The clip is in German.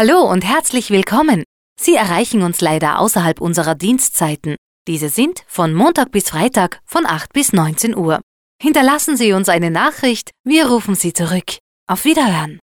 Hallo und herzlich willkommen. Sie erreichen uns leider außerhalb unserer Dienstzeiten. Diese sind von Montag bis Freitag von 8 bis 19 Uhr. Hinterlassen Sie uns eine Nachricht, wir rufen Sie zurück. Auf Wiederhören.